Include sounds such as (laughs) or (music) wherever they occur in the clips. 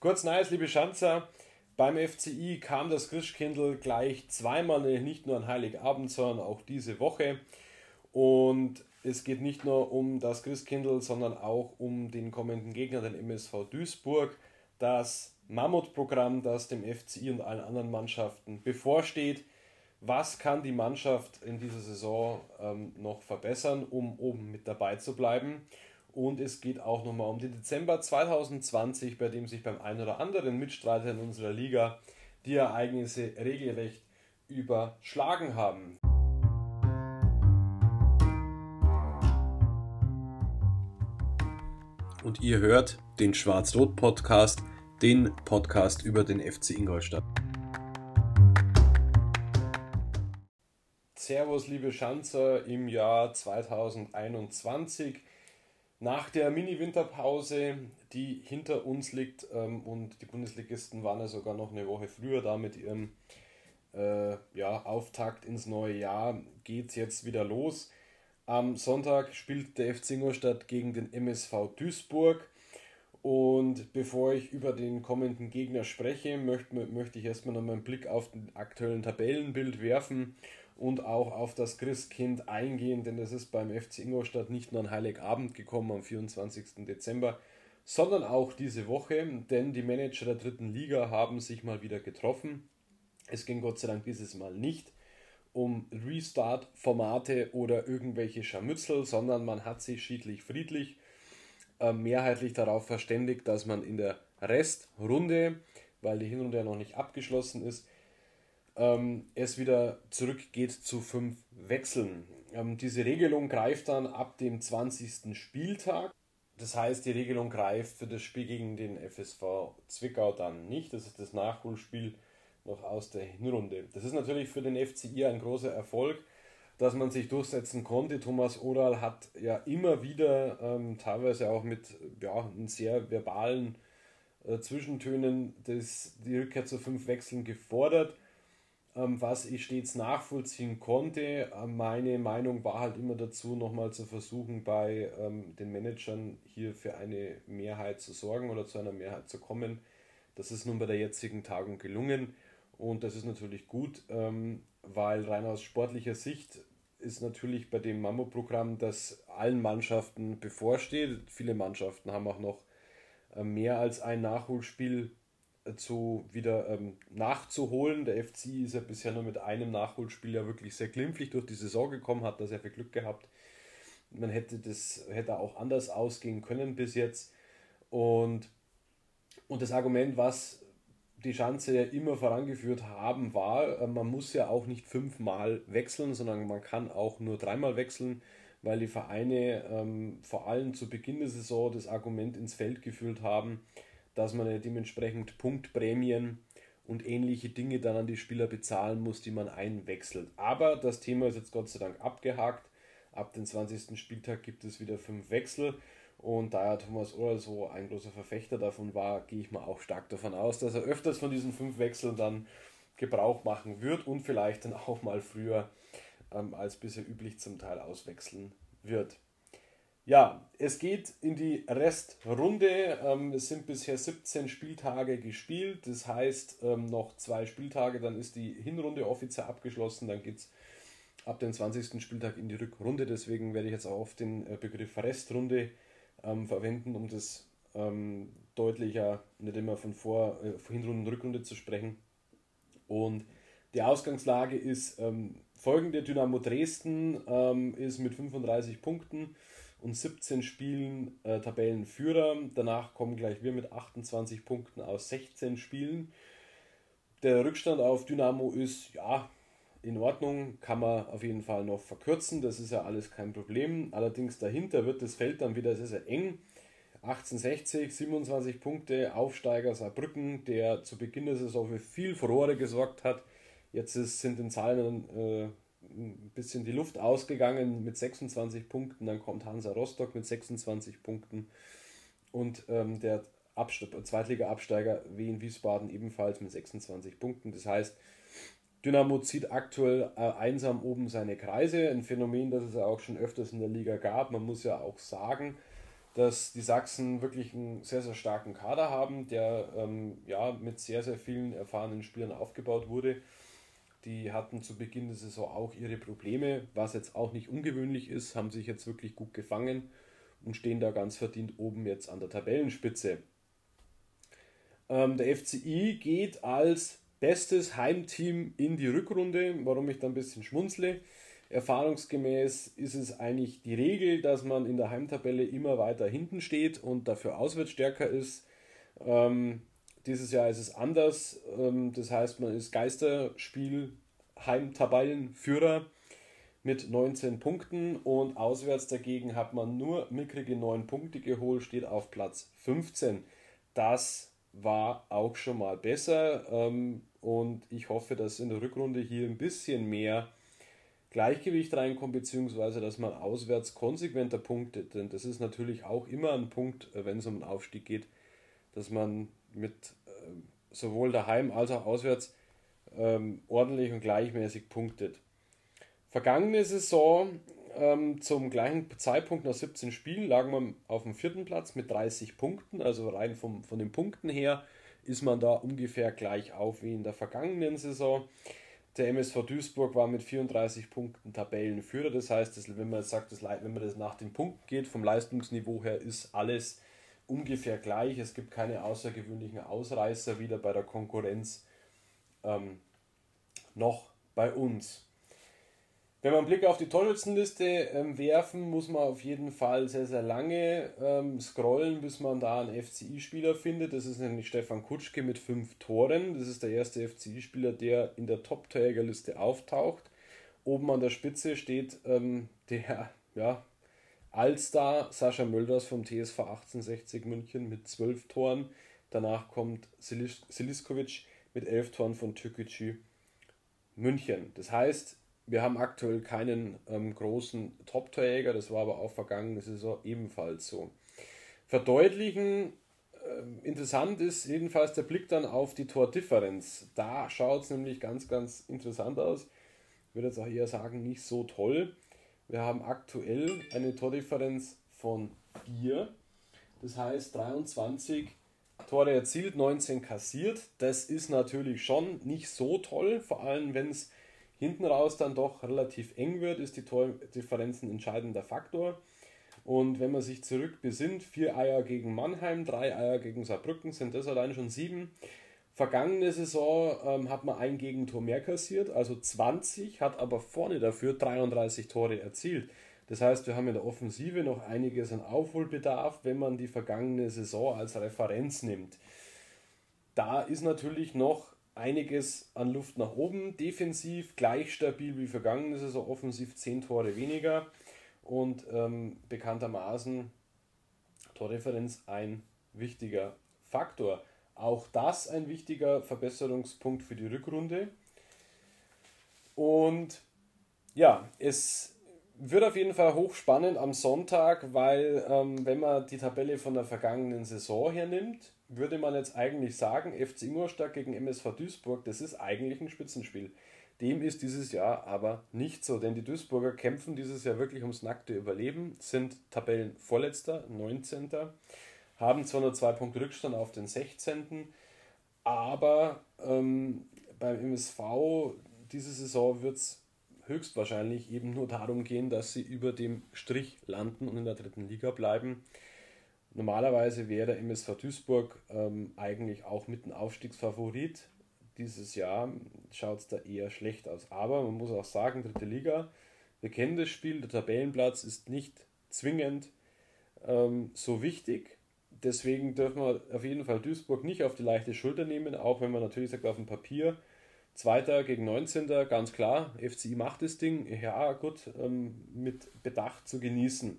Kurz Neues, liebe Schanzer. Beim FCI kam das Christkindl gleich zweimal, nicht nur an Heiligabend, sondern auch diese Woche. Und es geht nicht nur um das Christkindl, sondern auch um den kommenden Gegner, den MSV Duisburg. Das Mammutprogramm, das dem FCI und allen anderen Mannschaften bevorsteht. Was kann die Mannschaft in dieser Saison ähm, noch verbessern, um oben mit dabei zu bleiben? Und es geht auch nochmal um den Dezember 2020, bei dem sich beim einen oder anderen Mitstreiter in unserer Liga die Ereignisse regelrecht überschlagen haben. Und ihr hört den Schwarz-Rot-Podcast, den Podcast über den FC Ingolstadt. Servus, liebe Schanzer, im Jahr 2021 nach der Mini-Winterpause, die hinter uns liegt, ähm, und die Bundesligisten waren ja sogar noch eine Woche früher da mit ihrem äh, ja, Auftakt ins neue Jahr, geht es jetzt wieder los. Am Sonntag spielt der FC Ingolstadt gegen den MSV Duisburg. Und bevor ich über den kommenden Gegner spreche, möchte, möchte ich erstmal noch mal einen Blick auf den aktuellen Tabellenbild werfen und auch auf das Christkind eingehen, denn es ist beim FC Ingolstadt nicht nur an Heiligabend gekommen am 24. Dezember, sondern auch diese Woche, denn die Manager der dritten Liga haben sich mal wieder getroffen. Es ging Gott sei Dank dieses Mal nicht um Restart-Formate oder irgendwelche Scharmützel, sondern man hat sich schiedlich friedlich äh, mehrheitlich darauf verständigt, dass man in der Restrunde, weil die Hinrunde ja noch nicht abgeschlossen ist, ähm, es wieder zurückgeht zu fünf Wechseln. Ähm, diese Regelung greift dann ab dem 20. Spieltag. Das heißt, die Regelung greift für das Spiel gegen den FSV Zwickau dann nicht. Das ist das Nachholspiel noch aus der Hinrunde. Das ist natürlich für den FCI ein großer Erfolg, dass man sich durchsetzen konnte. Thomas Oral hat ja immer wieder, ähm, teilweise auch mit ja, sehr verbalen äh, Zwischentönen, das, die Rückkehr zu fünf Wechseln gefordert. Ähm, was ich stets nachvollziehen konnte. Ähm, meine Meinung war halt immer dazu, nochmal zu versuchen, bei ähm, den Managern hier für eine Mehrheit zu sorgen oder zu einer Mehrheit zu kommen. Das ist nun bei der jetzigen Tagung gelungen und das ist natürlich gut, weil rein aus sportlicher Sicht ist natürlich bei dem Mammo-Programm, das allen Mannschaften bevorsteht. Viele Mannschaften haben auch noch mehr als ein Nachholspiel zu wieder ähm, nachzuholen. Der FC ist ja bisher nur mit einem Nachholspiel ja wirklich sehr glimpflich durch die Saison gekommen, hat da sehr viel Glück gehabt. Man hätte das hätte auch anders ausgehen können bis jetzt. Und, und das Argument, was die Schanze ja immer vorangeführt haben, war, äh, man muss ja auch nicht fünfmal wechseln, sondern man kann auch nur dreimal wechseln, weil die Vereine ähm, vor allem zu Beginn der Saison das Argument ins Feld geführt haben, dass man ja dementsprechend Punktprämien und ähnliche Dinge dann an die Spieler bezahlen muss, die man einwechselt. Aber das Thema ist jetzt Gott sei Dank abgehakt. Ab dem 20. Spieltag gibt es wieder fünf Wechsel. Und da ja Thomas Ohr so ein großer Verfechter davon war, gehe ich mal auch stark davon aus, dass er öfters von diesen fünf Wechseln dann Gebrauch machen wird und vielleicht dann auch mal früher ähm, als bisher üblich zum Teil auswechseln wird. Ja, es geht in die Restrunde. Ähm, es sind bisher 17 Spieltage gespielt. Das heißt, ähm, noch zwei Spieltage, dann ist die Hinrunde offiziell abgeschlossen. Dann geht es ab dem 20. Spieltag in die Rückrunde. Deswegen werde ich jetzt auch auf den äh, Begriff Restrunde ähm, verwenden, um das ähm, deutlicher, nicht immer von Vor-, äh, Hinrunde und Rückrunde zu sprechen. Und die Ausgangslage ist ähm, folgende: Dynamo Dresden ähm, ist mit 35 Punkten und 17 Spielen äh, Tabellenführer. Danach kommen gleich wir mit 28 Punkten aus 16 Spielen. Der Rückstand auf Dynamo ist ja in Ordnung, kann man auf jeden Fall noch verkürzen, das ist ja alles kein Problem. Allerdings dahinter wird das Feld dann wieder sehr, sehr eng. 1860, 27 Punkte, Aufsteiger Saarbrücken, der zu Beginn der Saison für viel Furore gesorgt hat. Jetzt ist, sind den Zahlen äh, ein bisschen die Luft ausgegangen mit 26 Punkten. Dann kommt Hansa Rostock mit 26 Punkten und ähm, der Zweitliga-Absteiger Wien Wiesbaden ebenfalls mit 26 Punkten. Das heißt, Dynamo zieht aktuell äh, einsam oben seine Kreise. Ein Phänomen, das es ja auch schon öfters in der Liga gab. Man muss ja auch sagen, dass die Sachsen wirklich einen sehr, sehr starken Kader haben, der ähm, ja, mit sehr, sehr vielen erfahrenen Spielern aufgebaut wurde. Die hatten zu Beginn der Saison auch ihre Probleme, was jetzt auch nicht ungewöhnlich ist, haben sich jetzt wirklich gut gefangen und stehen da ganz verdient oben jetzt an der Tabellenspitze. Ähm, der FCI geht als bestes Heimteam in die Rückrunde, warum ich da ein bisschen schmunzle. Erfahrungsgemäß ist es eigentlich die Regel, dass man in der Heimtabelle immer weiter hinten steht und dafür auswärts stärker ist. Ähm, dieses Jahr ist es anders. Ähm, das heißt, man ist Geisterspiel Heimtabellenführer mit 19 Punkten und auswärts dagegen hat man nur mickrige 9 Punkte geholt, steht auf Platz 15. Das war auch schon mal besser ähm, und ich hoffe, dass in der Rückrunde hier ein bisschen mehr Gleichgewicht reinkommt, beziehungsweise dass man auswärts konsequenter punktet. Denn das ist natürlich auch immer ein Punkt, äh, wenn es um den Aufstieg geht, dass man mit äh, sowohl daheim als auch auswärts ähm, ordentlich und gleichmäßig punktet. Vergangene Saison ähm, zum gleichen Zeitpunkt nach 17 Spielen lagen wir auf dem vierten Platz mit 30 Punkten, also rein vom, von den Punkten her ist man da ungefähr gleich auf wie in der vergangenen Saison. Der MSV Duisburg war mit 34 Punkten Tabellenführer. Das heißt, dass, wenn man sagt, dass, wenn man das nach den Punkten geht, vom Leistungsniveau her ist alles ungefähr gleich. Es gibt keine außergewöhnlichen Ausreißer wieder bei der Konkurrenz ähm, noch bei uns. Wenn wir einen Blick auf die Torschützenliste ähm, werfen, muss man auf jeden Fall sehr, sehr lange ähm, scrollen, bis man da einen FCI-Spieler findet. Das ist nämlich Stefan Kutschke mit fünf Toren. Das ist der erste FCI-Spieler, der in der Top-Torjägerliste auftaucht. Oben an der Spitze steht ähm, der ja, Allstar Sascha Mölders vom TSV 1860 München mit zwölf Toren. Danach kommt Siliskovic mit elf Toren von Türkgücü München. Das heißt, wir haben aktuell keinen ähm, großen Top-Torjäger, das war aber auch vergangene Saison ebenfalls so. Verdeutlichen, äh, interessant ist jedenfalls der Blick dann auf die Tordifferenz. Da schaut es nämlich ganz, ganz interessant aus. Ich würde jetzt auch eher sagen, nicht so toll. Wir haben aktuell eine Tordifferenz von 4. Das heißt 23 Tore erzielt, 19 kassiert. Das ist natürlich schon nicht so toll, vor allem wenn es hinten raus dann doch relativ eng wird, ist die Tordifferenz ein entscheidender Faktor. Und wenn man sich zurück besinnt, vier Eier gegen Mannheim, drei Eier gegen Saarbrücken, sind das allein schon sieben. Vergangene Saison ähm, hat man ein Gegentor mehr kassiert, also 20, hat aber vorne dafür 33 Tore erzielt. Das heißt, wir haben in der Offensive noch einiges an Aufholbedarf, wenn man die vergangene Saison als Referenz nimmt. Da ist natürlich noch einiges an Luft nach oben. Defensiv gleich stabil wie vergangene Saison, offensiv 10 Tore weniger und ähm, bekanntermaßen Torreferenz ein wichtiger Faktor. Auch das ein wichtiger Verbesserungspunkt für die Rückrunde. Und ja, es wird auf jeden Fall hochspannend am Sonntag, weil ähm, wenn man die Tabelle von der vergangenen Saison hernimmt, würde man jetzt eigentlich sagen, FC Ingolstadt gegen MSV Duisburg, das ist eigentlich ein Spitzenspiel. Dem ist dieses Jahr aber nicht so, denn die Duisburger kämpfen dieses Jahr wirklich ums nackte Überleben, sind Tabellenvorletzter, 19. haben zwar nur zwei Punkte Rückstand auf den 16. Aber ähm, beim MSV diese Saison wird es höchstwahrscheinlich eben nur darum gehen, dass sie über dem Strich landen und in der dritten Liga bleiben. Normalerweise wäre MSV Duisburg ähm, eigentlich auch mit ein Aufstiegsfavorit. Dieses Jahr schaut es da eher schlecht aus. Aber man muss auch sagen, dritte Liga, wir kennen das Spiel, der Tabellenplatz ist nicht zwingend ähm, so wichtig. Deswegen dürfen wir auf jeden Fall Duisburg nicht auf die leichte Schulter nehmen, auch wenn man natürlich sagt, auf dem Papier Zweiter gegen 19. ganz klar, FCI macht das Ding, ja gut, ähm, mit Bedacht zu genießen.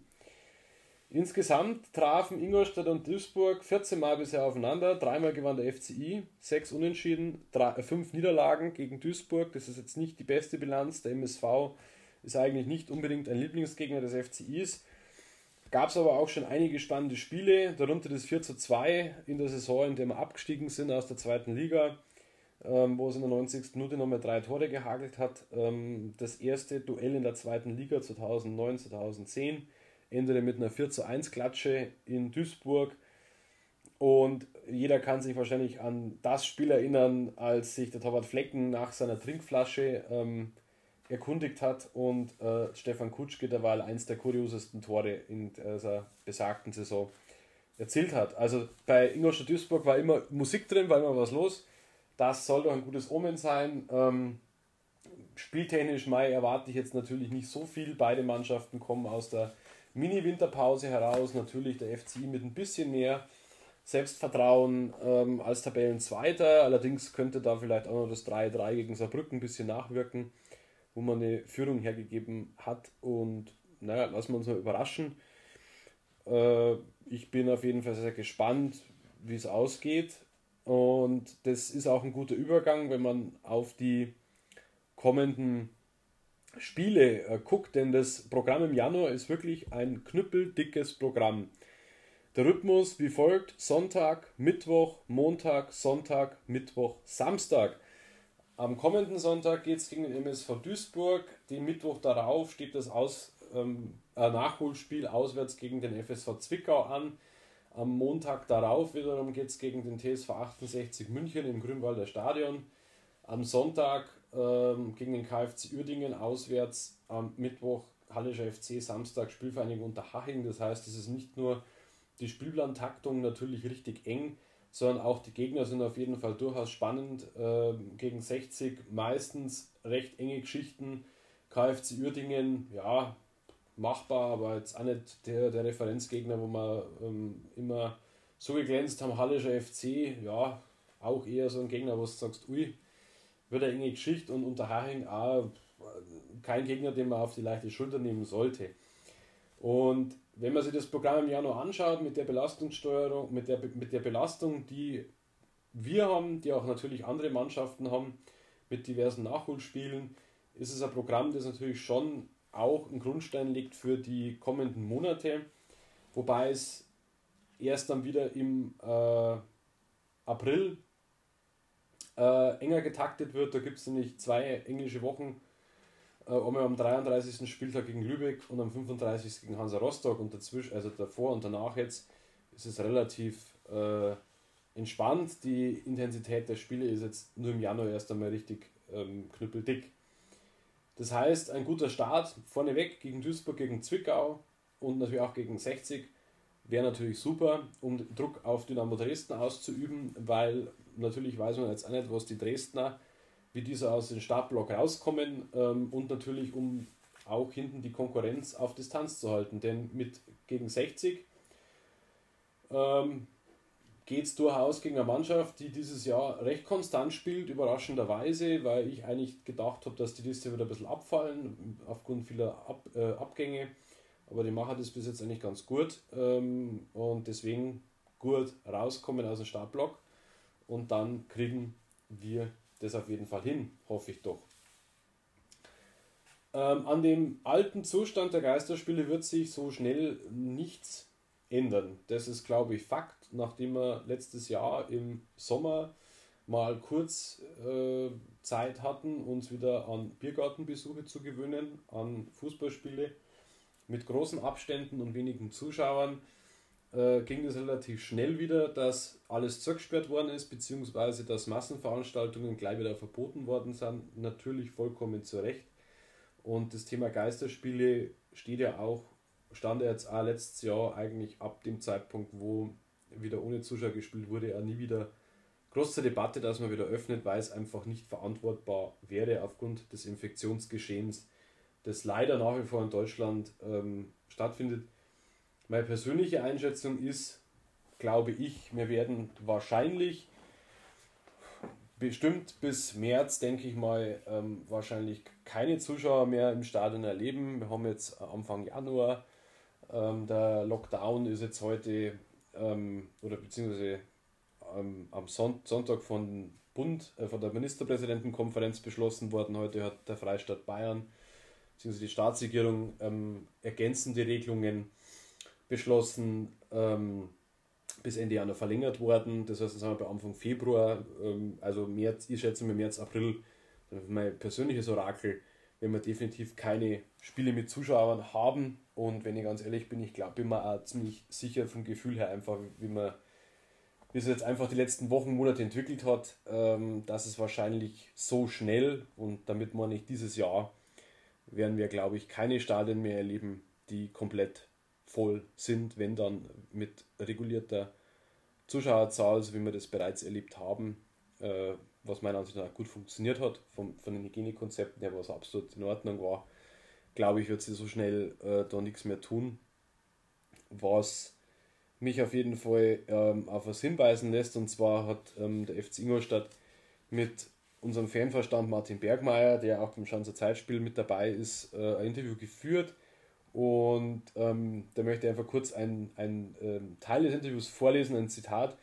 Insgesamt trafen Ingolstadt und Duisburg 14 Mal bisher aufeinander. Dreimal gewann der FCI, sechs Unentschieden, drei, äh, fünf Niederlagen gegen Duisburg. Das ist jetzt nicht die beste Bilanz. Der MSV ist eigentlich nicht unbedingt ein Lieblingsgegner des FCIs. Gab es aber auch schon einige spannende Spiele, darunter das 4 zu 2 in der Saison, in der wir abgestiegen sind aus der zweiten Liga, ähm, wo es in der 90. Minute nochmal drei Tore gehagelt hat. Ähm, das erste Duell in der zweiten Liga 2009, 2010 endete mit einer 4 zu 1 Klatsche in Duisburg. Und jeder kann sich wahrscheinlich an das Spiel erinnern, als sich der Torwart Flecken nach seiner Trinkflasche ähm, erkundigt hat und äh, Stefan Kutschke derweil eins der kuriosesten Tore in dieser besagten Saison erzielt hat. Also bei Ingolstadt Duisburg war immer Musik drin, war immer was los. Das soll doch ein gutes Omen sein. Ähm, spieltechnisch Mai erwarte ich jetzt natürlich nicht so viel. Beide Mannschaften kommen aus der Mini-Winterpause heraus. Natürlich der FCI mit ein bisschen mehr Selbstvertrauen ähm, als Tabellenzweiter. Allerdings könnte da vielleicht auch noch das 3-3 gegen Saarbrücken ein bisschen nachwirken wo man eine Führung hergegeben hat. Und naja, lassen wir uns mal überraschen. Äh, ich bin auf jeden Fall sehr gespannt, wie es ausgeht. Und das ist auch ein guter Übergang, wenn man auf die kommenden Spiele äh, guckt, denn das Programm im Januar ist wirklich ein knüppeldickes Programm. Der Rhythmus wie folgt: Sonntag, Mittwoch, Montag, Sonntag, Mittwoch, Samstag. Am kommenden Sonntag geht es gegen den MSV Duisburg. Den Mittwoch darauf steht das Aus, ähm, Nachholspiel auswärts gegen den FSV Zwickau an. Am Montag darauf wiederum geht es gegen den TSV 68 München im Grünwalder Stadion. Am Sonntag ähm, gegen den KFC Uerdingen auswärts. Am Mittwoch Hallischer FC, Samstag Spielvereinigung Unterhaching. Das heißt, es ist nicht nur die Spielplantaktung natürlich richtig eng, sondern auch die Gegner sind auf jeden Fall durchaus spannend. Äh, gegen 60 meistens recht enge Geschichten. KFC Uerdingen, ja, machbar, aber jetzt auch nicht der, der Referenzgegner, wo wir ähm, immer so geglänzt haben. Hallischer FC, ja, auch eher so ein Gegner, wo du sagst, ui, wird eine enge Geschichte und unter Haching auch kein Gegner, den man auf die leichte Schulter nehmen sollte. Und wenn man sich das Programm im Januar anschaut, mit der Belastungssteuerung, mit der, mit der Belastung, die wir haben, die auch natürlich andere Mannschaften haben, mit diversen Nachholspielen, ist es ein Programm, das natürlich schon auch einen Grundstein legt für die kommenden Monate, wobei es erst dann wieder im äh, April äh, enger getaktet wird. Da gibt es nämlich zwei englische Wochen einmal am 33. Spieltag gegen Lübeck und am 35. gegen Hansa Rostock und dazwischen, also davor und danach jetzt, ist es relativ äh, entspannt. Die Intensität der Spiele ist jetzt nur im Januar erst einmal richtig ähm, knüppeldick. Das heißt, ein guter Start vorneweg gegen Duisburg, gegen Zwickau und natürlich auch gegen 60 wäre natürlich super, um Druck auf Dynamo Dresden auszuüben, weil natürlich weiß man jetzt auch nicht, was die Dresdner wie diese aus dem Startblock rauskommen ähm, und natürlich um auch hinten die Konkurrenz auf Distanz zu halten. Denn mit gegen 60 ähm, geht es durchaus gegen eine Mannschaft, die dieses Jahr recht konstant spielt, überraschenderweise, weil ich eigentlich gedacht habe, dass die Liste wieder ein bisschen abfallen, aufgrund vieler Ab, äh, Abgänge. Aber die machen das bis jetzt eigentlich ganz gut ähm, und deswegen gut rauskommen aus dem Startblock und dann kriegen wir das auf jeden Fall hin, hoffe ich doch. Ähm, an dem alten Zustand der Geisterspiele wird sich so schnell nichts ändern. Das ist, glaube ich, Fakt, nachdem wir letztes Jahr im Sommer mal kurz äh, Zeit hatten, uns wieder an Biergartenbesuche zu gewöhnen, an Fußballspiele mit großen Abständen und wenigen Zuschauern äh, ging es relativ schnell wieder, dass alles zugesperrt worden ist, beziehungsweise dass Massenveranstaltungen gleich wieder verboten worden sind. Natürlich vollkommen zu Recht. Und das Thema Geisterspiele steht ja auch, stand ja jetzt auch letztes Jahr eigentlich ab dem Zeitpunkt, wo wieder ohne Zuschauer gespielt wurde, auch nie wieder große Debatte, dass man wieder öffnet, weil es einfach nicht verantwortbar wäre aufgrund des Infektionsgeschehens, das leider nach wie vor in Deutschland ähm, stattfindet. Meine persönliche Einschätzung ist, glaube ich, wir werden wahrscheinlich bestimmt bis März, denke ich mal, ähm, wahrscheinlich keine Zuschauer mehr im Stadion erleben. Wir haben jetzt Anfang Januar. Ähm, der Lockdown ist jetzt heute ähm, oder beziehungsweise ähm, am Son Sonntag von Bund, äh, von der Ministerpräsidentenkonferenz beschlossen worden. Heute hat der Freistaat Bayern bzw. die Staatsregierung ähm, ergänzende Regelungen beschlossen, ähm, bis Ende Januar verlängert worden. Das heißt, das haben wir bei Anfang Februar, ähm, also März, ich schätze mal März, April, mein persönliches Orakel, wenn wir definitiv keine Spiele mit Zuschauern haben. Und wenn ich ganz ehrlich bin, ich glaube, bin mir auch ziemlich sicher vom Gefühl her einfach, wie man wie es jetzt einfach die letzten Wochen, Monate entwickelt hat, ähm, dass es wahrscheinlich so schnell und damit man nicht dieses Jahr, werden wir, glaube ich, keine Stadien mehr erleben, die komplett voll sind, wenn dann mit regulierter Zuschauerzahl, so wie wir das bereits erlebt haben, äh, was meiner Ansicht nach gut funktioniert hat, vom, von den Hygienekonzepten her, was absolut in Ordnung war, glaube ich, wird sie so schnell äh, da nichts mehr tun. Was mich auf jeden Fall ähm, auf was hinweisen lässt, und zwar hat ähm, der FC Ingolstadt mit unserem Fanverstand Martin Bergmeier, der auch beim Schanzer Zeitspiel mit dabei ist, äh, ein Interview geführt. Und ähm, da möchte ich einfach kurz ein, ein ähm, Teil des Interviews vorlesen, ein Zitat,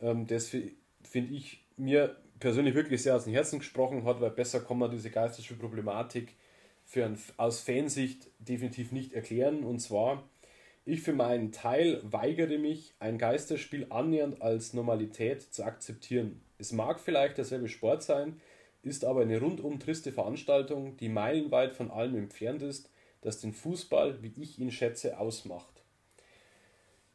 ähm, das finde ich mir persönlich wirklich sehr aus dem Herzen gesprochen hat, weil besser kann man diese geistische Problematik für ein, aus Fansicht definitiv nicht erklären. Und zwar, ich für meinen Teil weigere mich, ein Geisterspiel annähernd als Normalität zu akzeptieren. Es mag vielleicht derselbe Sport sein, ist aber eine rundum triste Veranstaltung, die meilenweit von allem entfernt ist, das den Fußball, wie ich ihn schätze, ausmacht.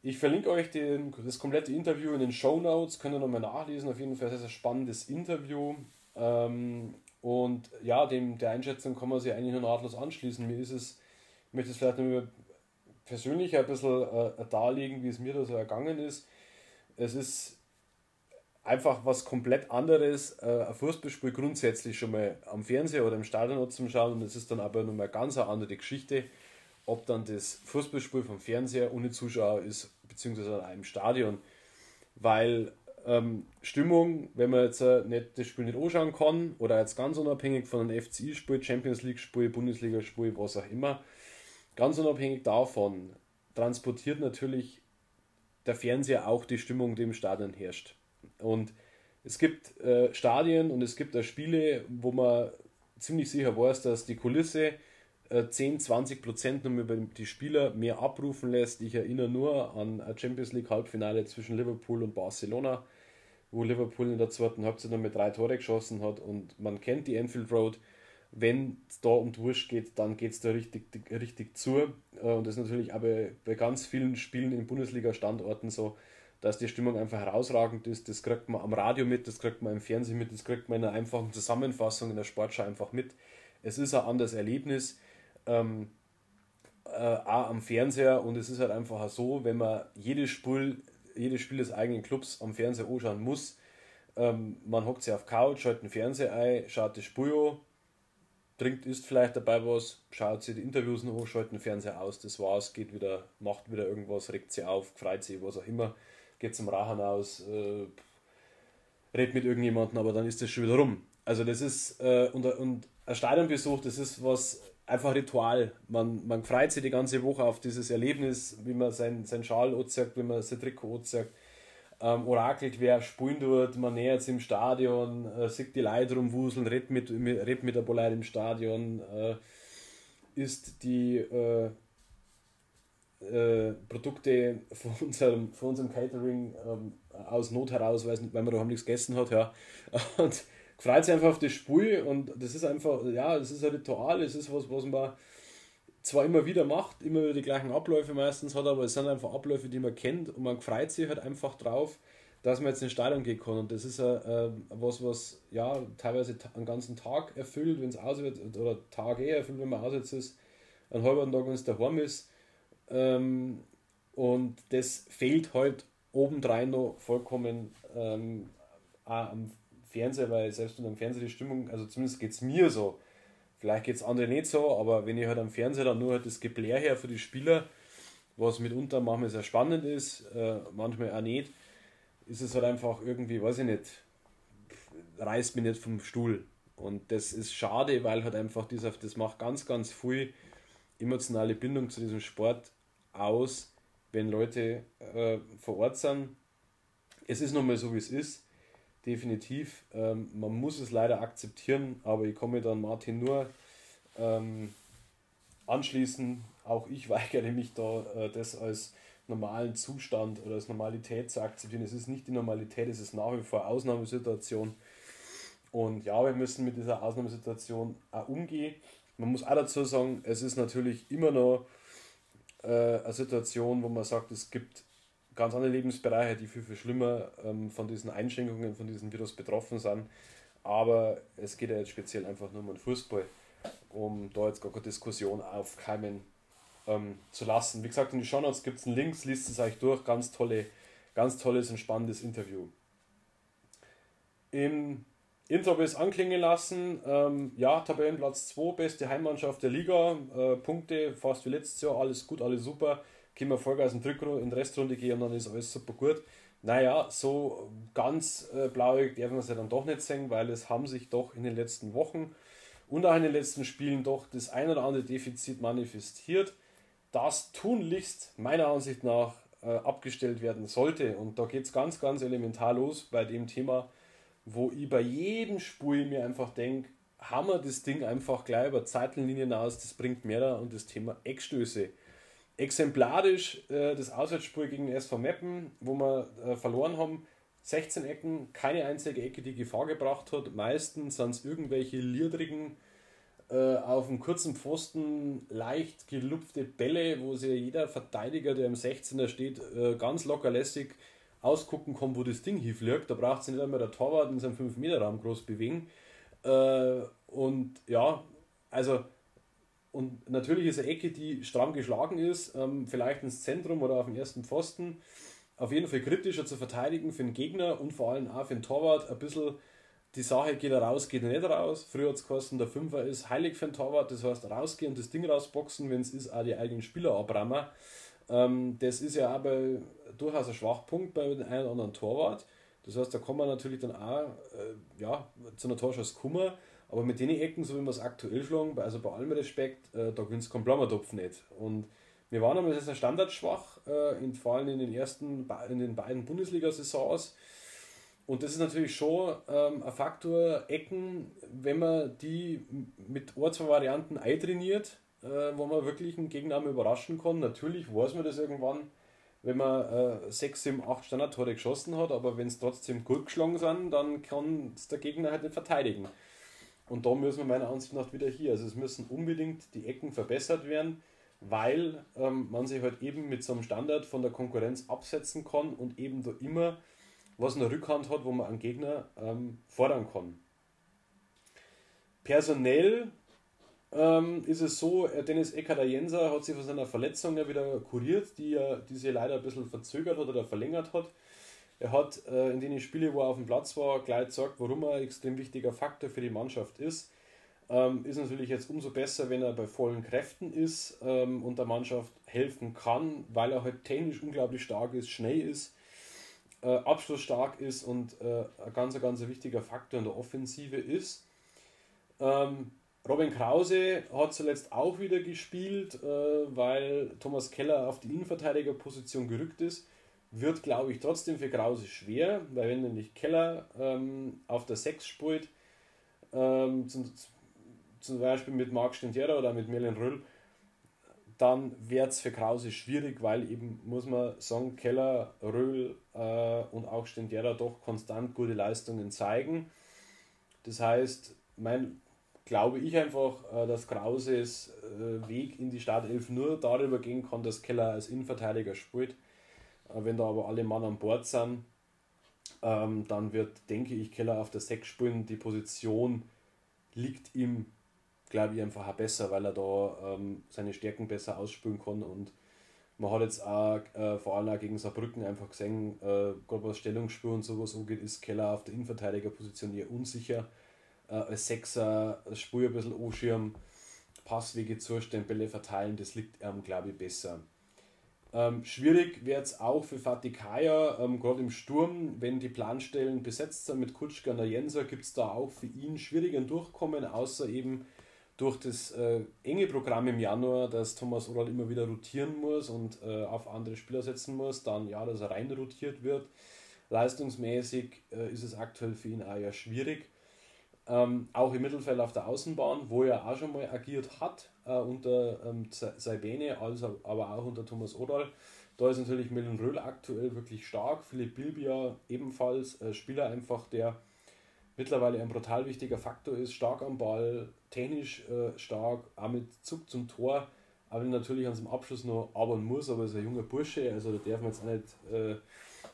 Ich verlinke euch den, das komplette Interview in den Show Notes, könnt ihr nochmal nachlesen. Auf jeden Fall sehr, sehr spannendes Interview. Ähm, und ja, dem, der Einschätzung kann man sich eigentlich nur nahtlos anschließen. Mir ist es, ich möchte es vielleicht nur persönlich ein bisschen äh, darlegen, wie es mir da so ergangen ist. Es ist einfach was komplett anderes, äh, ein Fußballspiel grundsätzlich schon mal am Fernseher oder im Stadion zu schauen und es ist dann aber nochmal ganz eine andere Geschichte, ob dann das Fußballspiel vom Fernseher ohne Zuschauer ist, beziehungsweise an einem Stadion, weil ähm, Stimmung, wenn man jetzt äh, nicht das Spiel nicht anschauen kann oder jetzt ganz unabhängig von einem FCI-Spiel, Champions League-Spiel, Bundesliga-Spiel, was auch immer, ganz unabhängig davon transportiert natürlich der Fernseher auch die Stimmung, die im Stadion herrscht. Und es gibt äh, Stadien und es gibt auch Spiele, wo man ziemlich sicher weiß, dass die Kulisse äh, 10, 20 Prozent nur über die Spieler mehr abrufen lässt. Ich erinnere nur an ein Champions League Halbfinale zwischen Liverpool und Barcelona, wo Liverpool in der zweiten Halbzeit noch mit drei Tore geschossen hat und man kennt die Enfield Road. Wenn es da um Wurst geht, dann geht es da richtig, richtig zu. Äh, und das ist natürlich aber bei ganz vielen Spielen in Bundesliga-Standorten so, dass die Stimmung einfach herausragend ist. Das kriegt man am Radio mit, das kriegt man im Fernsehen mit, das kriegt man in einer einfachen Zusammenfassung in der Sportschau einfach mit. Es ist ein anderes Erlebnis, ähm, äh, auch am Fernseher und es ist halt einfach so, wenn man jedes Spiel, jedes Spiel des eigenen Clubs am Fernseher anschauen muss, ähm, man hockt sich auf Couch, schaut den Fernseher ein, schaut das Spiel trinkt, isst vielleicht dabei was, schaut sich die Interviews noch an, schaut den Fernseher aus, das war's, geht wieder, macht wieder irgendwas, regt sich auf, freut sich, was auch immer, geht zum Rachen aus, äh, redet mit irgendjemandem, aber dann ist das schon wieder rum. Also das ist, äh, und, und ein Stadionbesuch, das ist was, einfach Ritual. Man, man freut sich die ganze Woche auf dieses Erlebnis, wie man sein, sein Schal anzeigt, wie man sein Trikot anzeigt. Ähm, orakelt, wer spielen tut, man nähert sich im Stadion, äh, sieht die Leute rumwuseln, redet mit, redet mit der Polizei im Stadion, äh, isst die äh, äh, Produkte (laughs) von unserem, von unserem Catering ähm, aus Not heraus, weil, man daheim nichts gegessen hat. Ja. (laughs) Und freut sich einfach auf das Spiel und das ist einfach, ja, das ist ein Ritual, es ist was, was man zwar immer wieder macht, immer wieder die gleichen Abläufe meistens hat, aber es sind einfach Abläufe, die man kennt und man freut sich halt einfach drauf, dass man jetzt ins Stadion gehen kann und das ist äh, was, was ja teilweise einen ganzen Tag erfüllt, wenn es auswärts oder Tage erfüllt, wenn man auswärts ist, einen halben Tag, wenn es daheim ist ähm, und das fehlt halt obendrein noch vollkommen ähm, am Fernseher, weil selbst wenn am Fernseher die Stimmung, also zumindest geht es mir so, vielleicht geht es andere nicht so, aber wenn ich halt am Fernseher dann nur halt das Geblär her für die Spieler, was mitunter manchmal sehr spannend ist, äh, manchmal auch nicht, ist es halt einfach irgendwie, weiß ich nicht, reißt mich nicht vom Stuhl. Und das ist schade, weil halt einfach dieser, das macht ganz, ganz viel emotionale Bindung zu diesem Sport aus, wenn Leute äh, vor Ort sind. Es ist nochmal so, wie es ist definitiv. Ähm, man muss es leider akzeptieren, aber ich komme dann Martin nur ähm, anschließen. Auch ich (laughs) weigere mich da, äh, das als normalen Zustand oder als Normalität zu akzeptieren. Es ist nicht die Normalität, es ist nach wie vor Ausnahmesituation. Und ja, wir müssen mit dieser Ausnahmesituation auch umgehen. Man muss auch dazu sagen, es ist natürlich immer noch äh, eine Situation, wo man sagt, es gibt ganz andere Lebensbereiche, die viel, viel schlimmer ähm, von diesen Einschränkungen, von diesem Virus betroffen sind. Aber es geht ja jetzt speziell einfach nur um den Fußball, um da jetzt gar keine Diskussion aufkeimen ähm, zu lassen. Wie gesagt, in den Shownotes gibt es einen Link, liest es euch durch, ganz, tolle, ganz tolles und spannendes Interview. Im Habe ich es anklingen lassen. Ähm, ja, Tabellenplatz 2, beste Heimmannschaft der Liga. Äh, Punkte fast wie letztes Jahr, alles gut, alles super. Können wir Vollgas in, in die Restrunde gehen und dann ist alles super gut. Naja, so ganz äh, blauig dürfen wir es ja dann doch nicht sehen, weil es haben sich doch in den letzten Wochen und auch in den letzten Spielen doch das ein oder andere Defizit manifestiert, das tunlichst meiner Ansicht nach äh, abgestellt werden sollte. Und da geht es ganz, ganz elementar los bei dem Thema wo ich bei jedem Spiel mir einfach denke, wir das Ding einfach gleich über Zeitlinien aus, das bringt mehr da und das Thema Eckstöße. Exemplarisch äh, das Auswärtsspiel gegen SV Meppen, wo wir äh, verloren haben, 16 Ecken, keine einzige Ecke, die Gefahr gebracht hat. Meistens sind es irgendwelche liedrigen, äh, auf einem kurzen Pfosten leicht gelupfte Bälle, wo sich jeder Verteidiger, der im 16er steht, äh, ganz locker lässig ausgucken kann, wo das Ding hinfliegt. Da braucht sich nicht einmal der Torwart in seinem 5-Meter-Raum groß bewegen. Äh, und ja, also, und natürlich ist eine Ecke, die stramm geschlagen ist, ähm, vielleicht ins Zentrum oder auf den ersten Pfosten. Auf jeden Fall kritischer zu verteidigen für den Gegner und vor allem auch für den Torwart. Ein bisschen die Sache geht er raus, geht er nicht raus. Früher hat es gekostet, der Fünfer ist heilig für den Torwart, das heißt rausgehen und das Ding rausboxen, wenn es ist, auch die eigenen Spieler abrammen. Ähm, das ist ja aber durchaus ein Schwachpunkt bei dem einen oder anderen Torwart. Das heißt, da kann man natürlich dann auch äh, ja, zu einer Torschuss kommen, aber mit den Ecken, so wie wir es aktuell schlagen, also bei allem Respekt, äh, da gewinnt es kein Blammertopf nicht. Und wir waren aber jetzt standardschwach, äh, in, vor allem in den ersten in den beiden Bundesliga-Saisons. Und das ist natürlich schon ähm, ein Faktor, Ecken, wenn man die mit ein, zwei Varianten eintrainiert, äh, wo man wirklich einen Gegner überraschen kann. Natürlich weiß man das irgendwann, wenn man äh, 6, 7, 8 Standardtore geschossen hat, aber wenn es trotzdem gut geschlagen sind, dann kann es der Gegner halt nicht verteidigen. Und da müssen wir meiner Ansicht nach wieder hier. Also es müssen unbedingt die Ecken verbessert werden, weil ähm, man sich halt eben mit so einem Standard von der Konkurrenz absetzen kann und eben da immer was in der Rückhand hat, wo man einen Gegner ähm, fordern kann. Personell ähm, ist es so, äh, Dennis Eckert-Jenser hat sich von seiner Verletzung ja wieder kuriert, die, er, die sie leider ein bisschen verzögert hat oder verlängert hat. Er hat äh, in den Spielen, wo er auf dem Platz war, gleich gesagt, warum er ein extrem wichtiger Faktor für die Mannschaft ist. Ähm, ist natürlich jetzt umso besser, wenn er bei vollen Kräften ist ähm, und der Mannschaft helfen kann, weil er halt technisch unglaublich stark ist, schnell ist, äh, abschlussstark ist und äh, ein ganz, ganz wichtiger Faktor in der Offensive ist. Ähm, Robin Krause hat zuletzt auch wieder gespielt, äh, weil Thomas Keller auf die Innenverteidigerposition gerückt ist. Wird, glaube ich, trotzdem für Krause schwer, weil wenn nämlich Keller ähm, auf der 6 spielt, ähm, zum, zum Beispiel mit Marc Stendera oder mit Merlin Röll, dann wird es für Krause schwierig, weil eben, muss man sagen, Keller, Röhl äh, und auch Stendera doch konstant gute Leistungen zeigen. Das heißt, mein glaube ich einfach, äh, dass Krauses äh, Weg in die Startelf nur darüber gehen kann, dass Keller als Innenverteidiger spielt. Äh, wenn da aber alle Mann an Bord sind, ähm, dann wird, denke ich, Keller auf der 6 spielen. Die Position liegt ihm, glaube ich, einfach auch besser, weil er da ähm, seine Stärken besser ausspielen kann und man hat jetzt auch vor allem auch gegen Saarbrücken einfach gesehen, gerade was Stellungsspiel und sowas angeht, ist Keller auf der Innenverteidigerposition eher unsicher äh, als Sechser Spiel ein bisschen anschirmen, Passwege zustellen, Bälle verteilen, das liegt ihm, glaube ich, besser. Ähm, schwierig wird es auch für Fatih Kaya, ähm, gerade im Sturm, wenn die Planstellen besetzt sind mit Kutschka und Jenser, gibt es da auch für ihn schwieriger Durchkommen, außer eben durch das äh, enge Programm im Januar, dass Thomas Oral immer wieder rotieren muss und äh, auf andere Spieler setzen muss, dann ja, dass er rein rotiert wird. Leistungsmäßig äh, ist es aktuell für ihn auch ja schwierig. Ähm, auch im Mittelfeld auf der Außenbahn, wo er auch schon mal agiert hat, äh, unter ähm, Saibene, also, aber auch unter Thomas Odal. Da ist natürlich Milan Röhl aktuell wirklich stark. Philipp Bilbia ebenfalls äh, Spieler einfach, der mittlerweile ein brutal wichtiger Faktor ist. Stark am Ball, technisch äh, stark, auch mit Zug zum Tor. auch wenn er natürlich an seinem Abschluss noch arbeiten muss, aber er ist ein junger Bursche, also da darf man jetzt auch nicht äh,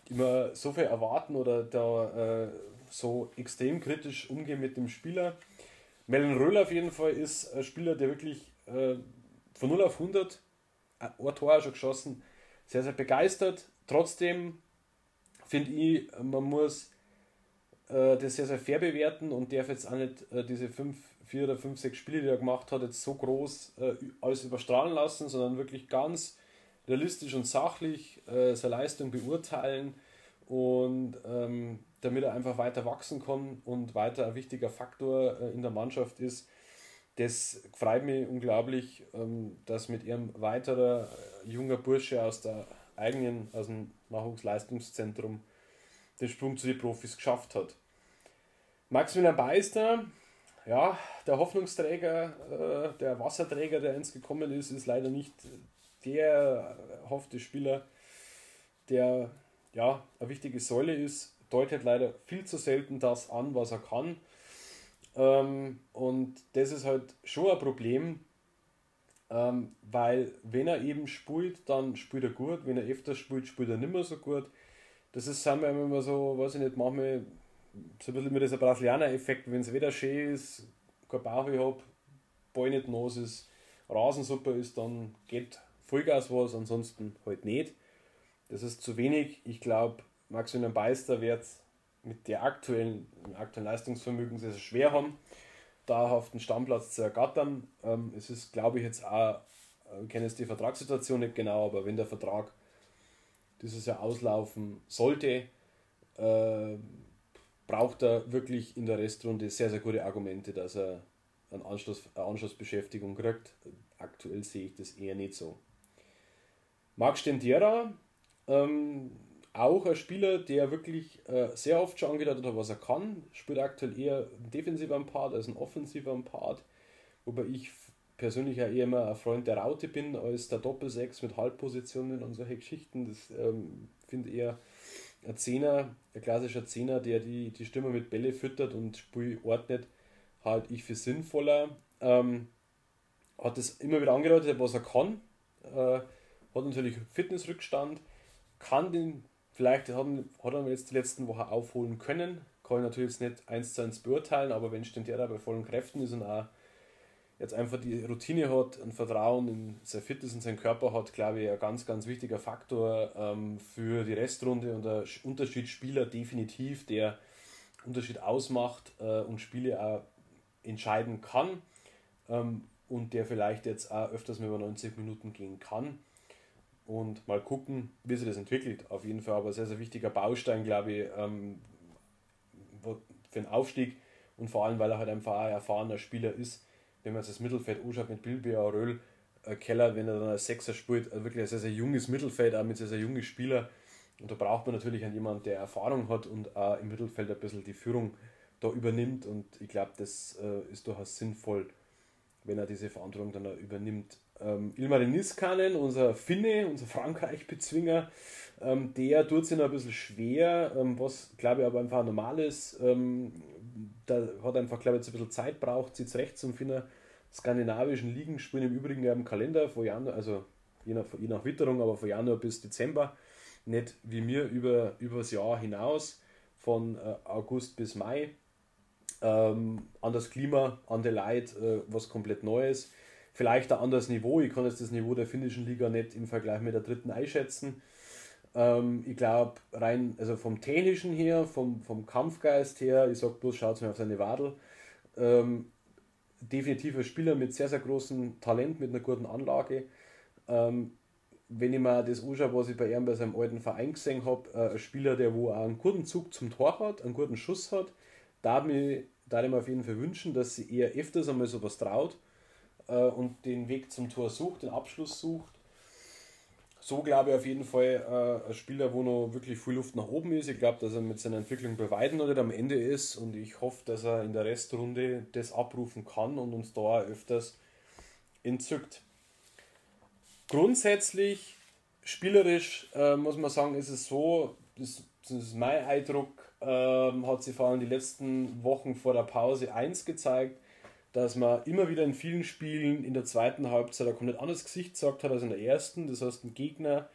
immer so viel erwarten oder da äh, so extrem kritisch umgehen mit dem Spieler. Melon Röhl auf jeden Fall ist ein Spieler, der wirklich äh, von 0 auf 100 ein Tor schon geschossen, sehr, sehr begeistert. Trotzdem finde ich, man muss äh, das sehr, sehr fair bewerten und darf jetzt auch nicht äh, diese 5, 4 oder 5, 6 Spiele, die er gemacht hat, jetzt so groß äh, alles überstrahlen lassen, sondern wirklich ganz realistisch und sachlich äh, seine Leistung beurteilen und ähm, damit er einfach weiter wachsen kann und weiter ein wichtiger Faktor äh, in der Mannschaft ist. Das freut mich unglaublich, ähm, dass mit ihrem weiterer äh, junger Bursche aus der eigenen, aus dem Nachwuchsleistungszentrum den Sprung zu den Profis geschafft hat. Maximilian Beister, ja, der Hoffnungsträger, äh, der Wasserträger, der ins gekommen ist, ist leider nicht der hoffte Spieler, der ja eine wichtige Säule ist, deutet leider viel zu selten das an, was er kann. Ähm, und das ist halt schon ein Problem, ähm, weil wenn er eben spielt, dann spielt er gut, wenn er öfter spielt, spielt er nicht mehr so gut. Das ist, sagen wir immer so, weiß ich nicht, manchmal so ein bisschen mit dieser Brasilianer-Effekt, wenn es wieder schön ist, kein Bauch habe, Ball nicht nass ist, Rasen super ist, dann geht Vollgas was, ansonsten halt nicht. Das ist zu wenig. Ich glaube, Maximilian Beister wird mit der aktuellen, aktuellen Leistungsvermögen sehr, sehr schwer haben, da auf den Stammplatz zu ergattern. Ähm, es ist, glaube ich, jetzt auch, äh, ich kenne jetzt die Vertragssituation nicht genau, aber wenn der Vertrag dieses Jahr auslaufen sollte, äh, braucht er wirklich in der Restrunde sehr, sehr gute Argumente, dass er einen Anschluss, eine Anschlussbeschäftigung kriegt. Aktuell sehe ich das eher nicht so. Marc Stendera, ähm, auch ein Spieler, der wirklich äh, sehr oft schon angedeutet hat, was er kann, spielt aktuell eher ein defensiver Part als ein offensiver Part, wobei ich persönlich ja eher immer ein Freund der Raute bin als der Doppelsechs mit Halbpositionen und solche Geschichten. Das ähm, finde eher ein Zehner, ein klassischer Zehner, der die, die Stimme mit Bälle füttert und Spiel ordnet, halt ich für sinnvoller. Ähm, hat das immer wieder angedeutet, was er kann. Äh, hat natürlich Fitnessrückstand, kann den, vielleicht hat, hat er jetzt die letzten Wochen aufholen können. Kann ich natürlich jetzt nicht eins zu eins beurteilen, aber wenn Stendera bei vollen Kräften ist und auch jetzt einfach die Routine hat, ein Vertrauen in sein Fitness und seinen Körper hat, glaube ich, ein ganz, ganz wichtiger Faktor ähm, für die Restrunde und ein Unterschiedsspieler definitiv, der Unterschied ausmacht äh, und Spiele auch entscheiden kann ähm, und der vielleicht jetzt auch öfters mal über 90 Minuten gehen kann. Und mal gucken, wie sich das entwickelt. Auf jeden Fall aber sehr, sehr wichtiger Baustein, glaube ich, ähm, für den Aufstieg und vor allem, weil er halt einfach ein erfahrener Spieler ist wenn man sich das Mittelfeld anschaut mit Bilbia, Röhl, äh, Keller, wenn er dann als Sechser spielt, also wirklich ein sehr, sehr junges Mittelfeld, auch mit sehr, sehr jungen Spielern. Und da braucht man natürlich einen jemanden, der Erfahrung hat und auch im Mittelfeld ein bisschen die Führung da übernimmt. Und ich glaube, das äh, ist durchaus sinnvoll, wenn er diese Verantwortung dann übernimmt. Ähm, Ilmarin Niskanen, unser Finne, unser Frankreich-Bezwinger, ähm, der tut sich noch ein bisschen schwer, ähm, was glaube ich aber einfach normal ist. Ähm, da hat einfach, glaube ich, jetzt ein bisschen Zeit braucht, sich zurecht zu finden. Skandinavischen Ligen spielen im Übrigen ja im Kalender von Januar, also je nach, je nach Witterung, aber von Januar bis Dezember. Nicht wie mir über, über das Jahr hinaus, von äh, August bis Mai. Ähm, das Klima, an der Leid, äh, was komplett Neues. Vielleicht ein anderes Niveau. Ich kann jetzt das Niveau der finnischen Liga nicht im Vergleich mit der dritten einschätzen. Ähm, ich glaube, rein, also vom Technischen her, vom, vom Kampfgeist her, ich sage bloß, schaut mal auf seine Wadel. Ähm, definitiv ein Spieler mit sehr, sehr großem Talent, mit einer guten Anlage. Ähm, wenn ich mir das anschaue, was ich bei ihm bei seinem alten Verein gesehen habe, äh, ein Spieler, der wo auch einen guten Zug zum Tor hat, einen guten Schuss hat, da mir da ich mir auf jeden Fall wünschen, dass sie eher öfters einmal sowas traut äh, und den Weg zum Tor sucht, den Abschluss sucht so glaube ich auf jeden Fall äh, ein Spieler, wo noch wirklich viel Luft nach oben ist. Ich glaube, dass er mit seiner Entwicklung bei Weitem noch nicht am Ende ist und ich hoffe, dass er in der Restrunde das abrufen kann und uns da öfters entzückt. Grundsätzlich, spielerisch äh, muss man sagen, ist es so, das, das ist mein Eindruck, äh, hat sie vor allem die letzten Wochen vor der Pause 1 gezeigt, dass man immer wieder in vielen Spielen in der zweiten Halbzeit ein komplett anderes Gesicht gesagt hat als in der ersten. Das heißt, ein Gegner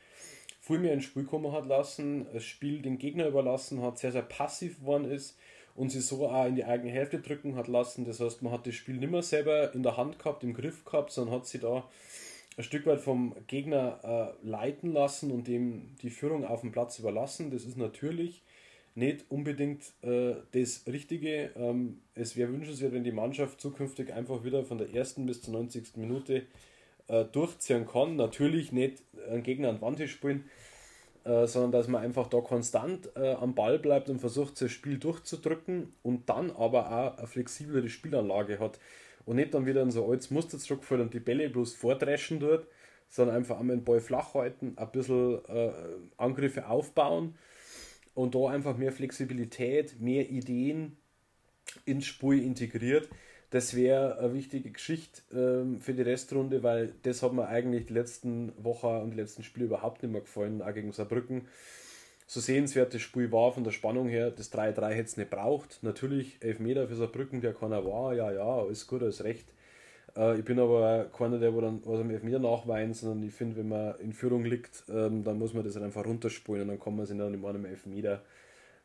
viel mehr ins Spiel kommen hat lassen, das Spiel den Gegner überlassen hat, sehr, sehr passiv geworden ist und sie so auch in die eigene Hälfte drücken hat lassen. Das heißt, man hat das Spiel nicht mehr selber in der Hand gehabt, im Griff gehabt, sondern hat sie da ein Stück weit vom Gegner äh, leiten lassen und dem die Führung auf dem Platz überlassen. Das ist natürlich nicht unbedingt äh, das Richtige. Ähm, es wäre wünschenswert, wenn die Mannschaft zukünftig einfach wieder von der ersten bis zur 90. Minute äh, durchziehen kann. Natürlich nicht einen Gegner an Wand spielen, äh, sondern dass man einfach da konstant äh, am Ball bleibt und versucht, das Spiel durchzudrücken und dann aber auch eine flexiblere Spielanlage hat und nicht dann wieder in so altes Muster zurückfällt und die Bälle bloß vordreschen dort, sondern einfach einmal den Ball flach halten, ein bisschen äh, Angriffe aufbauen und da einfach mehr Flexibilität, mehr Ideen ins Spiel integriert. Das wäre eine wichtige Geschichte ähm, für die Restrunde, weil das hat mir eigentlich die letzten Wochen und die letzten Spiele überhaupt nicht mehr gefallen, auch gegen Saarbrücken. So sehenswert das Spiel war von der Spannung her, das 3-3 hätte es nicht braucht. Natürlich Elfmeter für Saarbrücken, der keiner war, ja, ja, alles gut, alles recht. Äh, ich bin aber keiner, der wo dann was am Elfmeter nachweint, sondern ich finde, wenn man in Führung liegt, ähm, dann muss man das halt einfach runterspulen und dann kann man sich dann in einem Elfmeter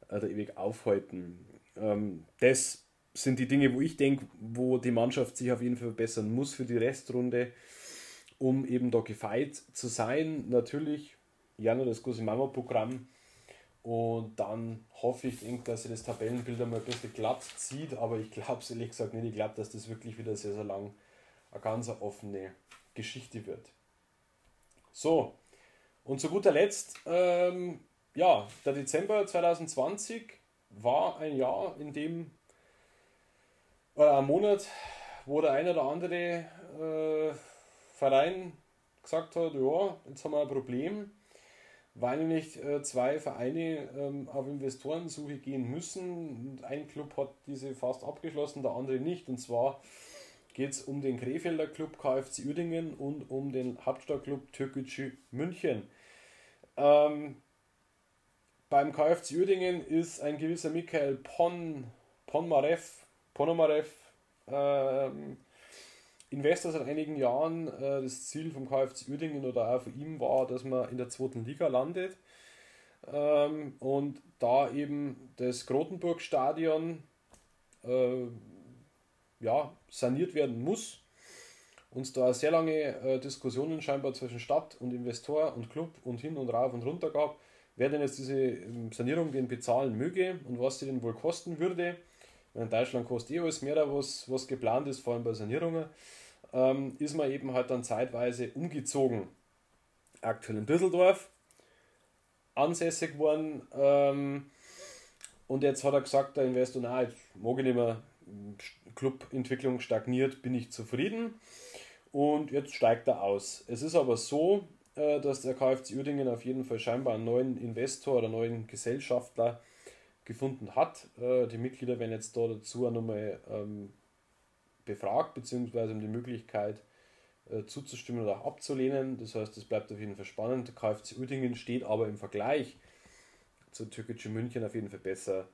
äh, da ewig aufhalten. Ähm, das sind die Dinge, wo ich denke, wo die Mannschaft sich auf jeden Fall verbessern muss für die Restrunde, um eben da gefeit zu sein. Natürlich, ja, nur das große Mama-Programm. Und dann hoffe ich, denke, dass sie das Tabellenbild einmal ein bisschen glatt zieht, aber ich glaube es ehrlich gesagt nicht. Ich glaube, dass das wirklich wieder sehr, sehr lang eine ganz offene Geschichte wird. So, und zu guter Letzt, ähm, ja, der Dezember 2020 war ein Jahr, in dem, oder ein Monat, wo der eine oder andere äh, Verein gesagt hat, ja, jetzt haben wir ein Problem, weil nämlich äh, zwei Vereine ähm, auf Investorensuche gehen müssen. ein Club hat diese fast abgeschlossen, der andere nicht. Und zwar geht es um den Krefelder Club KFC Uerdingen und um den Hauptstadtclub Türkgücü München. Ähm, beim KFC Uerdingen ist ein gewisser Michael Pon, Ponmarev, Ponomarev ähm, Investor seit einigen Jahren. Äh, das Ziel vom KFC Uerdingen oder auch von ihm war, dass man in der zweiten Liga landet. Ähm, und da eben das Grotenburg-Stadion äh, ja, saniert werden muss. Und da sehr lange äh, Diskussionen scheinbar zwischen Stadt und Investor und Club und hin und rauf und runter gab, wer denn jetzt diese ähm, Sanierung den bezahlen möge und was sie denn wohl kosten würde. In Deutschland kostet eh alles mehr, was, was geplant ist, vor allem bei Sanierungen, ähm, ist man eben halt dann zeitweise umgezogen. Aktuell in Düsseldorf, ansässig geworden. Ähm, und jetzt hat er gesagt, der Investor, nein, ich mag ich nicht mehr, Clubentwicklung stagniert, bin ich zufrieden. Und jetzt steigt er aus. Es ist aber so, äh, dass der KFC Uerdingen auf jeden Fall scheinbar einen neuen Investor oder neuen Gesellschafter gefunden hat. Äh, die Mitglieder werden jetzt da dazu nochmal ähm, befragt, beziehungsweise um die Möglichkeit äh, zuzustimmen oder auch abzulehnen. Das heißt, es bleibt auf jeden Fall spannend. Der KFC Uerdingen steht aber im Vergleich zur türkischen München auf jeden Fall besser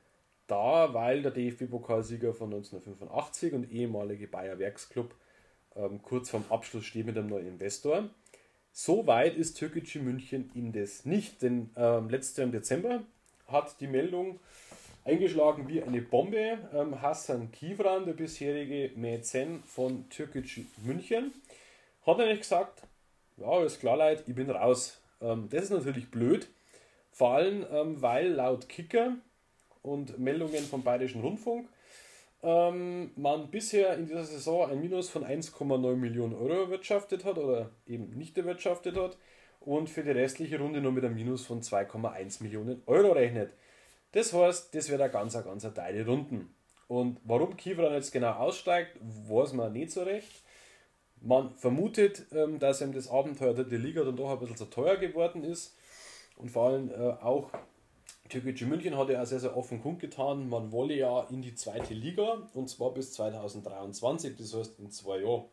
da, weil der DFB-Pokalsieger von 1985 und ehemalige Bayer Werksclub ähm, kurz vorm Abschluss steht mit einem neuen Investor. So weit ist Türkgücü München indes nicht, denn ähm, letztes Jahr im Dezember hat die Meldung eingeschlagen wie eine Bombe. Ähm, Hassan Kivran, der bisherige Mäzen von Türkgücü München, hat eigentlich gesagt, ja, ist klar, Leute, ich bin raus. Ähm, das ist natürlich blöd, vor allem, ähm, weil laut Kicker und Meldungen vom Bayerischen Rundfunk ähm, man bisher in dieser Saison ein Minus von 1,9 Millionen Euro erwirtschaftet hat oder eben nicht erwirtschaftet hat und für die restliche Runde nur mit einem Minus von 2,1 Millionen Euro rechnet. Das heißt, das wird ein ganz, ganz Teile Runden. Und warum Kiefer jetzt genau aussteigt, weiß man nicht so recht. Man vermutet, ähm, dass ihm das Abenteuer der Liga dann doch ein bisschen zu teuer geworden ist und vor allem äh, auch Türkische München hat ja auch sehr, sehr offen kundgetan, man wolle ja in die zweite Liga und zwar bis 2023, das heißt in zwei Jahren.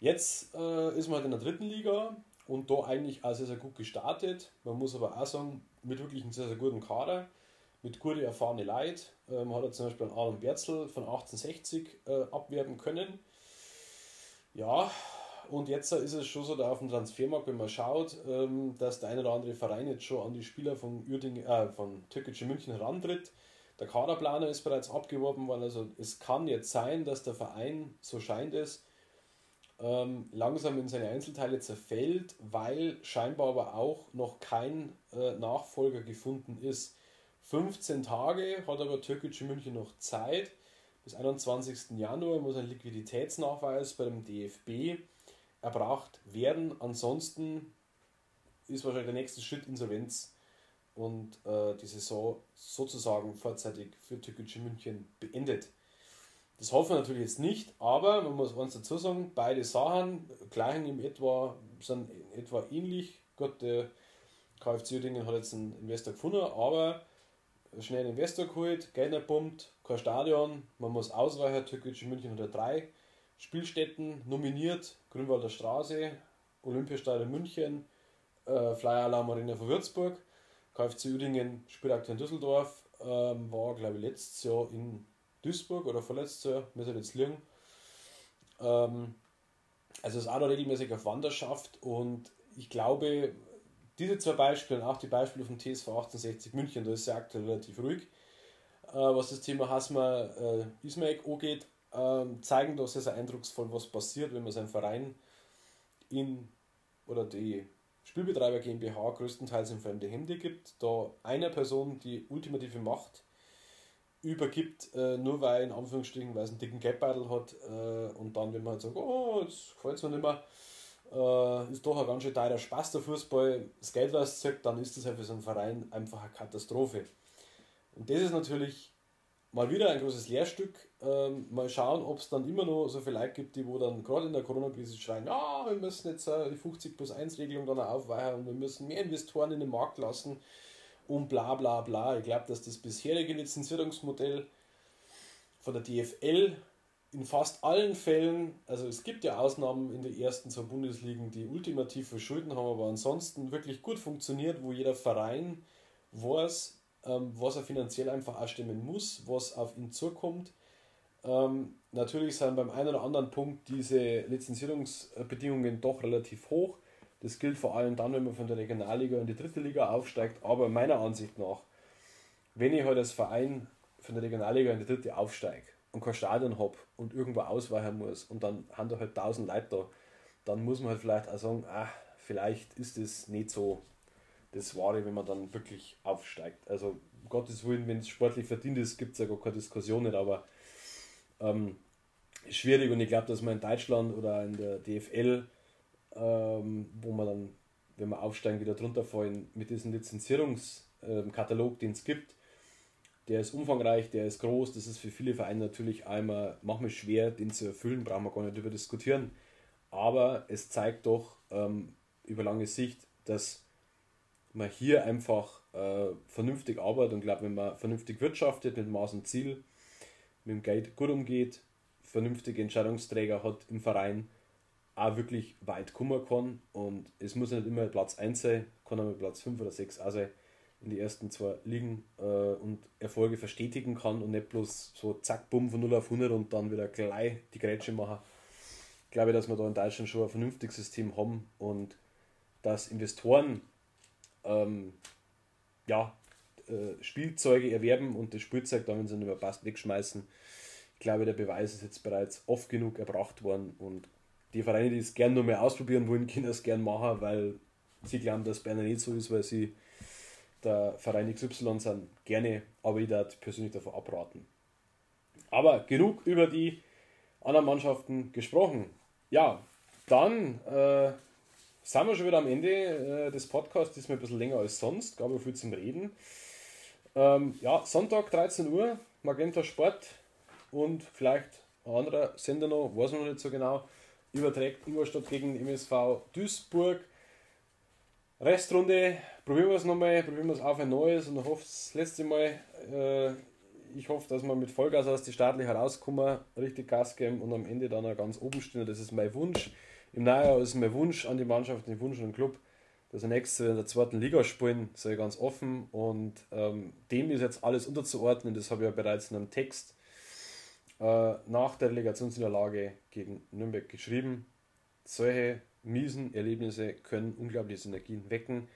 Jetzt äh, ist man halt in der dritten Liga und da eigentlich auch sehr, sehr gut gestartet. Man muss aber auch sagen, mit wirklich einem sehr, sehr guten Kader. mit guten, erfahrenen Leuten. Ähm, hat er zum Beispiel einen Aaron Berzel von 1860 äh, abwerben können. Ja, und jetzt ist es schon so, da auf dem Transfermarkt, wenn man schaut, ähm, dass der eine oder andere Verein jetzt schon an die Spieler von, Uerding, äh, von Türkische München herantritt. Der Kaderplaner ist bereits abgeworben worden. Also es kann jetzt sein, dass der Verein, so scheint es, ähm, langsam in seine Einzelteile zerfällt, weil scheinbar aber auch noch kein äh, Nachfolger gefunden ist. 15 Tage hat aber Türkische München noch Zeit. Bis 21. Januar muss ein Liquiditätsnachweis bei dem DFB erbracht werden. Ansonsten ist wahrscheinlich der nächste Schritt Insolvenz und äh, die Saison sozusagen vorzeitig für Türkische München beendet. Das hoffen wir natürlich jetzt nicht, aber man muss eins dazu sagen, beide Sachen gleichen im etwa, sind etwa ähnlich. Gott, der KFC Uerdingen hat jetzt einen Investor gefunden, aber schnell einen Investor geholt, Geld nicht pumpt, kein Stadion, man muss ausweichen, Türkische München hat drei Spielstätten nominiert, Grünwalder Straße, Olympiastadion München, äh, Flyer Alarm Arena von Würzburg, KFC Uerdingen spielt aktuell in Düsseldorf, ähm, war glaube ich letztes Jahr in Duisburg oder vorletztes Jahr, müsste jetzt liegen. Ähm, also ist auch noch regelmäßig auf Wanderschaft und ich glaube, diese zwei Beispiele und auch die Beispiele vom TSV 1860 München, da ist es aktuell relativ ruhig, äh, was das Thema Hasma äh, Ismaik angeht, äh, zeigen doch sehr, sehr eindrucksvoll, was passiert, wenn man seinen Verein in oder die Spielbetreiber GmbH größtenteils in fremde Hände gibt, da einer Person die ultimative Macht übergibt, äh, nur weil in Anführungsstrichen, weil es einen dicken Geldbeutel hat äh, und dann, wenn man halt sagt, oh, jetzt gefällt es mir nicht mehr, äh, ist doch ein ganz schön teurer Spaß der Fußball, das Geld was zirkt, dann ist das halt für so einen Verein einfach eine Katastrophe. Und das ist natürlich mal wieder ein großes Lehrstück. Ähm, mal schauen, ob es dann immer noch so viele Leute gibt, die wo dann gerade in der Corona-Krise schreien, ja, wir müssen jetzt äh, die 50 plus 1 Regelung dann aufweichen und wir müssen mehr Investoren in den Markt lassen und bla bla bla. Ich glaube, dass das bisherige Lizenzierungsmodell von der DFL in fast allen Fällen, also es gibt ja Ausnahmen in den ersten zwei Bundesligen, die ultimativ Schulden haben, aber ansonsten wirklich gut funktioniert, wo jeder Verein weiß, ähm, was er finanziell einfach auch stimmen muss, was auf ihn zukommt. Ähm, natürlich sind beim einen oder anderen Punkt diese Lizenzierungsbedingungen doch relativ hoch. Das gilt vor allem dann, wenn man von der Regionalliga in die dritte Liga aufsteigt. Aber meiner Ansicht nach, wenn ich halt als Verein von der Regionalliga in die dritte aufsteige und kein Stadion habe und irgendwo ausweichen muss und dann haben da halt 1000 Leute da, dann muss man halt vielleicht auch sagen, ach, vielleicht ist das nicht so das Wahre, wenn man dann wirklich aufsteigt. Also, um Gottes Willen, wenn es sportlich verdient ist, gibt es ja gar keine Diskussion nicht, aber ähm, schwierig und ich glaube, dass man in Deutschland oder in der DFL ähm, wo man dann, wenn wir aufsteigen, wieder drunter fallen, mit diesem Lizenzierungskatalog, den es gibt. Der ist umfangreich, der ist groß, das ist für viele Vereine natürlich einmal manchmal schwer, den zu erfüllen, brauchen wir gar nicht darüber diskutieren. Aber es zeigt doch ähm, über lange Sicht, dass man hier einfach äh, vernünftig arbeitet und glaube, wenn man vernünftig wirtschaftet, mit Maß und Ziel, mit dem Geld gut umgeht, vernünftige Entscheidungsträger hat im Verein, auch wirklich weit kommen kann. Und es muss nicht immer Platz 1 sein, kann auch mal Platz 5 oder 6 auch sein, in die ersten zwei Ligen äh, und Erfolge verstetigen kann und nicht bloß so zack, bumm, von 0 auf 100 und dann wieder gleich die Grätsche machen. Ich glaube, dass wir da in Deutschland schon ein vernünftiges System haben und dass Investoren ähm, ja, äh, Spielzeuge erwerben und das Spielzeug dann, wenn sie nicht mehr passt, wegschmeißen. Ich glaube, der Beweis ist jetzt bereits oft genug erbracht worden und die Vereine, die es gerne noch mehr ausprobieren wollen, (laughs) können das gerne machen, weil sie glauben, dass Berner nicht so ist, weil sie der Verein XY sind, gerne, aber ich würde persönlich davon abraten. Aber genug über die anderen Mannschaften gesprochen. Ja, dann äh, sind wir schon wieder am Ende äh, des Podcasts, mir ein bisschen länger als sonst, gab aber viel zum Reden. Ähm, ja, Sonntag 13 Uhr, Magenta Sport und vielleicht ein anderer Sender noch, weiß man noch nicht so genau überträgt Ingolstadt gegen MSV Duisburg. Restrunde, probieren wir es nochmal, probieren wir es auf ein neues und hoffe, das letzte Mal, äh, ich hoffe, dass wir mit Vollgas aus die Startlich herauskommen, richtig Gas geben und am Ende dann auch ganz oben stehen. Das ist mein Wunsch. Im Neujahr ist mein Wunsch an die Mannschaft, mein Wunsch an den Club, dass wir nächstes Jahr in der zweiten Liga spielen, sei ganz offen. Und ähm, dem ist jetzt alles unterzuordnen, das habe ich ja bereits in einem Text äh, nach der Relegationsniederlage gegen Nürnberg geschrieben. Solche miesen Erlebnisse können unglaubliche Energien wecken.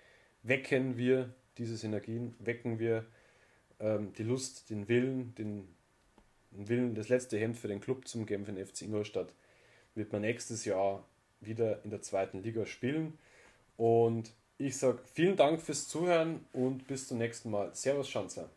Wecken wir diese Energien, wecken wir ähm, die Lust, den Willen, den, den, Willen, das letzte Hemd für den Club zum den FC Ingolstadt, wird man nächstes Jahr wieder in der zweiten Liga spielen. Und ich sage vielen Dank fürs Zuhören und bis zum nächsten Mal. Servus, Schanzer.